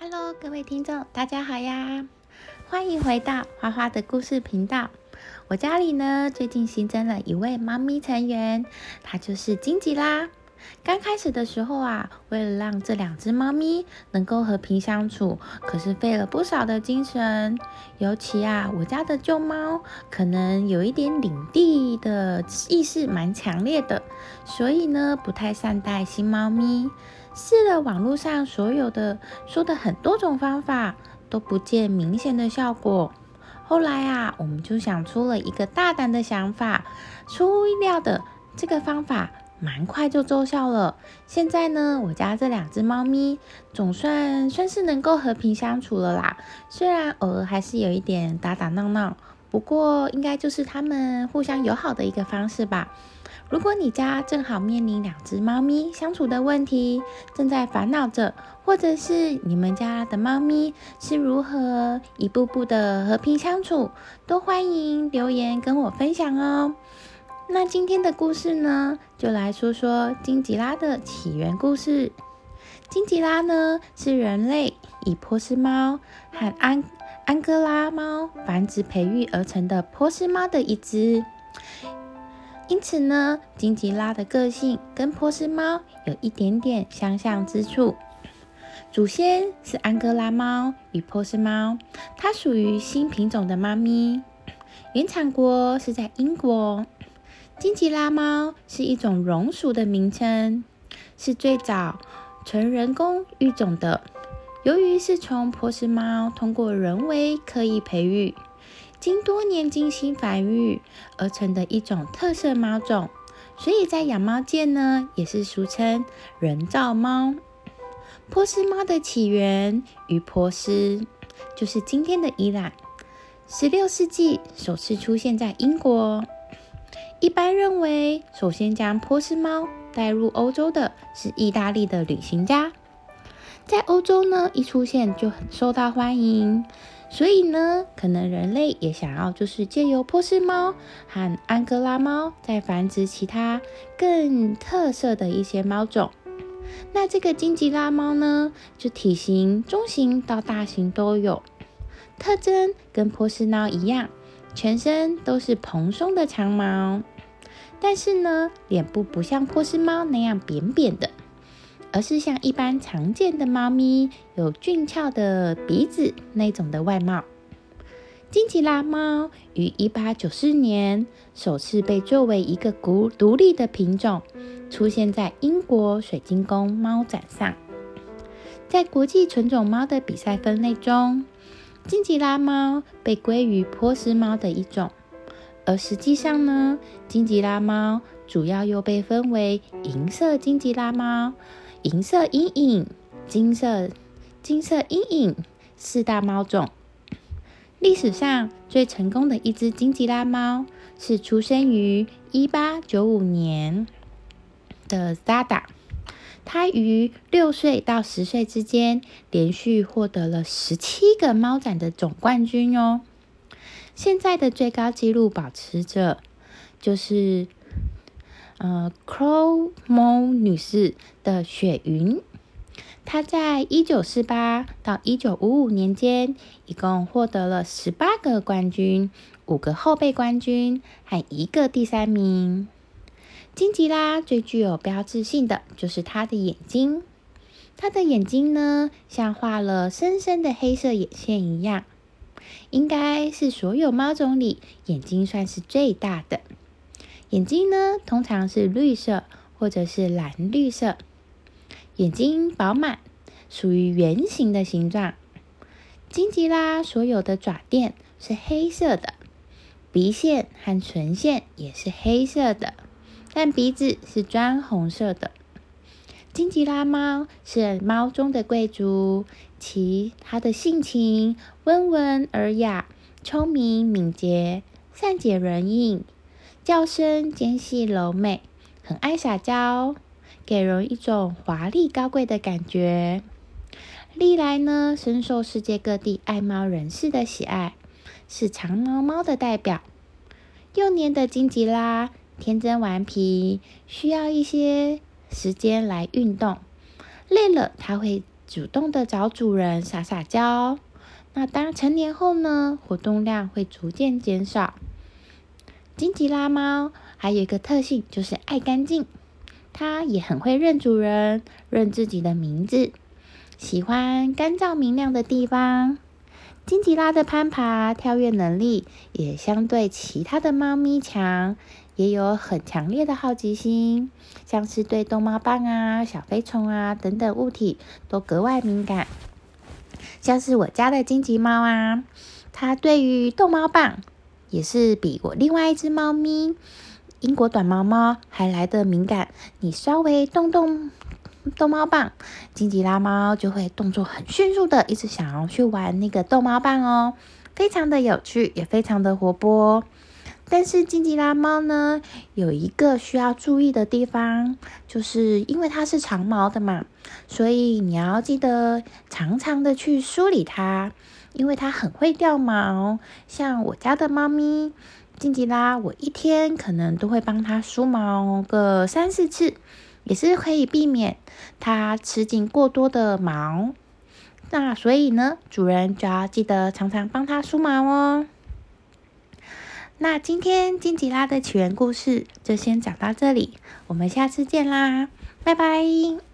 Hello，各位听众，大家好呀！欢迎回到花花的故事频道。我家里呢，最近新增了一位猫咪成员，它就是金吉拉。刚开始的时候啊，为了让这两只猫咪能够和平相处，可是费了不少的精神。尤其啊，我家的旧猫可能有一点领地的意识蛮强烈的，所以呢，不太善待新猫咪。试了网络上所有的说的很多种方法，都不见明显的效果。后来啊，我们就想出了一个大胆的想法，出乎意料的，这个方法蛮快就奏效了。现在呢，我家这两只猫咪总算算是能够和平相处了啦。虽然偶尔还是有一点打打闹闹，不过应该就是它们互相友好的一个方式吧。如果你家正好面临两只猫咪相处的问题，正在烦恼着，或者是你们家的猫咪是如何一步步的和平相处，都欢迎留言跟我分享哦。那今天的故事呢，就来说说金吉拉的起源故事。金吉拉呢，是人类以波斯猫和安安哥拉猫繁殖培育而成的波斯猫的一只。因此呢，金吉拉的个性跟波斯猫有一点点相像之处。祖先是安哥拉猫与波斯猫，它属于新品种的猫咪。原产国是在英国。金吉拉猫是一种榕属的名称，是最早纯人工育种的。由于是从波斯猫通过人为刻意培育。经多年精心繁育而成的一种特色猫种，所以在养猫界呢，也是俗称人造猫。波斯猫的起源于波斯，就是今天的伊朗。十六世纪首次出现在英国。一般认为，首先将波斯猫带入欧洲的是意大利的旅行家，在欧洲呢一出现就很受到欢迎。所以呢，可能人类也想要，就是借由波斯猫和安哥拉猫，再繁殖其他更特色的一些猫种。那这个金吉拉猫呢，就体型中型到大型都有，特征跟波斯猫一样，全身都是蓬松的长毛，但是呢，脸部不像波斯猫那样扁扁的。而是像一般常见的猫咪，有俊俏的鼻子那种的外貌。金吉拉猫于一八九四年首次被作为一个独独立的品种出现在英国水晶宫猫展上。在国际纯种猫的比赛分类中，金吉拉猫被归于波斯猫的一种。而实际上呢，金吉拉猫主要又被分为银色金吉拉猫。银色阴影、金色、金色阴影四大猫种。历史上最成功的一只金吉拉猫是出生于一八九五年的 Zada，它于六岁到十岁之间连续获得了十七个猫展的总冠军哦。现在的最高纪录保持者就是。呃，Crow 猫女士的雪云，她在一九四八到一九五五年间，一共获得了十八个冠军、五个后备冠军和一个第三名。金吉拉最具有标志性的就是它的眼睛，它的眼睛呢，像画了深深的黑色眼线一样，应该是所有猫种里眼睛算是最大的。眼睛呢，通常是绿色或者是蓝绿色。眼睛饱满，属于圆形的形状。金吉拉所有的爪垫是黑色的，鼻线和唇线也是黑色的，但鼻子是砖红色的。金吉拉猫是猫中的贵族，其它的性情温文尔雅，聪明敏捷，善解人意。叫声尖细柔美，很爱撒娇，给人一种华丽高贵的感觉。历来呢，深受世界各地爱猫人士的喜爱，是长毛猫的代表。幼年的金吉拉天真顽皮，需要一些时间来运动。累了，它会主动的找主人撒撒娇。那当成年后呢，活动量会逐渐减少。金吉拉猫还有一个特性就是爱干净，它也很会认主人，认自己的名字，喜欢干燥明亮的地方。金吉拉的攀爬、跳跃能力也相对其他的猫咪强，也有很强烈的好奇心，像是对逗猫棒啊、小飞虫啊等等物体都格外敏感。像是我家的金吉猫啊，它对于逗猫棒也是比我另外一只猫咪英国短毛猫还来的敏感。你稍微动动。逗猫棒，金吉拉猫就会动作很迅速的，一直想要去玩那个逗猫棒哦，非常的有趣，也非常的活泼。但是金吉拉猫呢，有一个需要注意的地方，就是因为它是长毛的嘛，所以你要记得常常的去梳理它，因为它很会掉毛。像我家的猫咪金吉拉，我一天可能都会帮它梳毛个三四次。也是可以避免它吃进过多的毛，那所以呢，主人就要记得常常帮它梳毛哦。那今天金吉拉的起源故事就先讲到这里，我们下次见啦，拜拜。